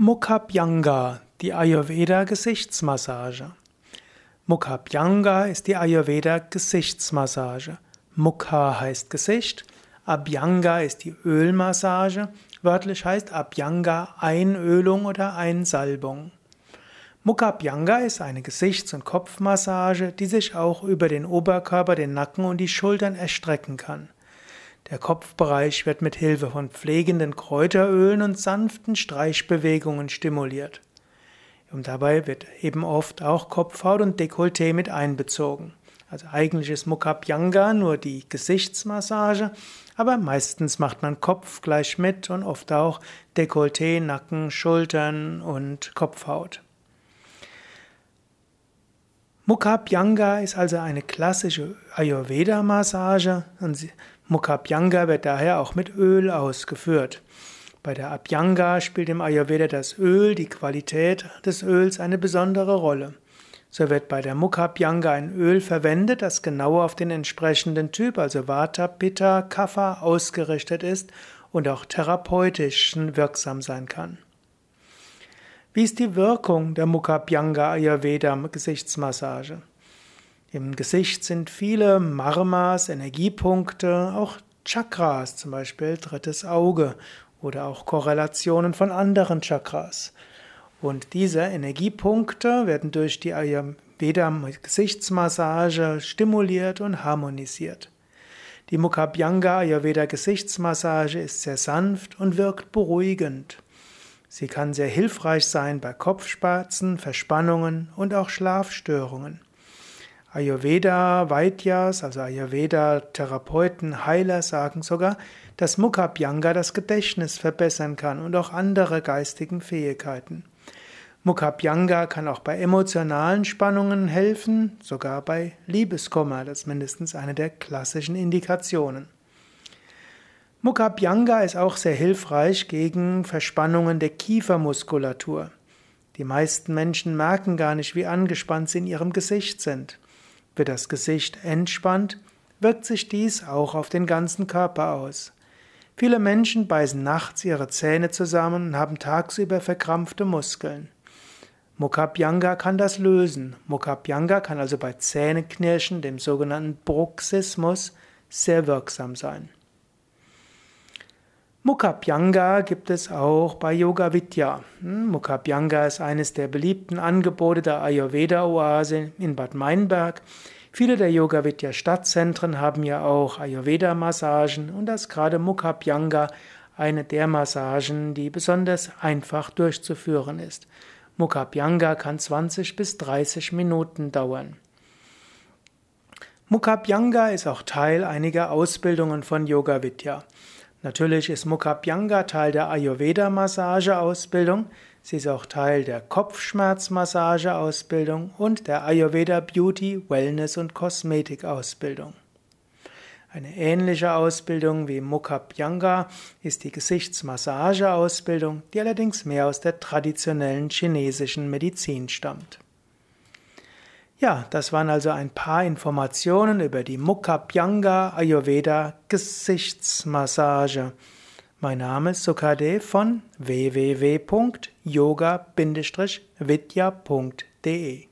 Mukha die Ayurveda-Gesichtsmassage. Mukha ist die Ayurveda-Gesichtsmassage. Mukha heißt Gesicht, Abhyanga ist die Ölmassage, wörtlich heißt Abhyanga Einölung oder Einsalbung. Mukha ist eine Gesichts- und Kopfmassage, die sich auch über den Oberkörper, den Nacken und die Schultern erstrecken kann. Der Kopfbereich wird mit Hilfe von pflegenden Kräuterölen und sanften Streichbewegungen stimuliert. Und dabei wird eben oft auch Kopfhaut und Dekolleté mit einbezogen. Also eigentlich ist Mukhabhyanga nur die Gesichtsmassage, aber meistens macht man Kopf gleich mit und oft auch Dekolleté, Nacken, Schultern und Kopfhaut. Mukhabhyanga ist also eine klassische Ayurveda-Massage und Mukhabhyanga wird daher auch mit Öl ausgeführt. Bei der Abhyanga spielt im Ayurveda das Öl, die Qualität des Öls eine besondere Rolle. So wird bei der Mukhabhyanga ein Öl verwendet, das genau auf den entsprechenden Typ, also Vata, Pitta, Kapha, ausgerichtet ist und auch therapeutisch wirksam sein kann. Wie ist die Wirkung der Mukhabhyanga Ayurveda Gesichtsmassage? Im Gesicht sind viele Marmas, Energiepunkte, auch Chakras, zum Beispiel drittes Auge oder auch Korrelationen von anderen Chakras. Und diese Energiepunkte werden durch die Ayurveda Gesichtsmassage stimuliert und harmonisiert. Die Mukhabhyanga Ayurveda Gesichtsmassage ist sehr sanft und wirkt beruhigend. Sie kann sehr hilfreich sein bei Kopfschmerzen, Verspannungen und auch Schlafstörungen. Ayurveda Vaidyas, also Ayurveda Therapeuten, Heiler sagen sogar, dass Mukhabhyanga das Gedächtnis verbessern kann und auch andere geistigen Fähigkeiten. Mukhabhyanga kann auch bei emotionalen Spannungen helfen, sogar bei Liebeskummer, das ist mindestens eine der klassischen Indikationen. Mukhabhyanga ist auch sehr hilfreich gegen Verspannungen der Kiefermuskulatur. Die meisten Menschen merken gar nicht, wie angespannt sie in ihrem Gesicht sind. Wird das Gesicht entspannt, wirkt sich dies auch auf den ganzen Körper aus. Viele Menschen beißen nachts ihre Zähne zusammen und haben tagsüber verkrampfte Muskeln. Mukhabhyanga kann das lösen. Mukhabhyanga kann also bei Zähneknirschen, dem sogenannten Bruxismus, sehr wirksam sein. Mukhabhyanga gibt es auch bei Yoga Vidya. Hm, Mukhabhyanga ist eines der beliebten Angebote der Ayurveda-Oase in Bad Meinberg. Viele der Yoga Vidya Stadtzentren haben ja auch Ayurveda-Massagen und das gerade Mukhabhyanga eine der Massagen, die besonders einfach durchzuführen ist. Mukhabhyanga kann 20 bis 30 Minuten dauern. Mukhabhyanga ist auch Teil einiger Ausbildungen von Yoga Vidya. Natürlich ist Mukhabhyanga Teil der Ayurveda-Massage-Ausbildung. Sie ist auch Teil der Kopfschmerz-Massage-Ausbildung und der Ayurveda Beauty, Wellness und Kosmetik-Ausbildung. Eine ähnliche Ausbildung wie Mukhabhyanga ist die Gesichtsmassage-Ausbildung, die allerdings mehr aus der traditionellen chinesischen Medizin stammt. Ja, das waren also ein paar Informationen über die Mukhabhyanga Ayurveda Gesichtsmassage. Mein Name ist Sukade von www.yoga-vidya.de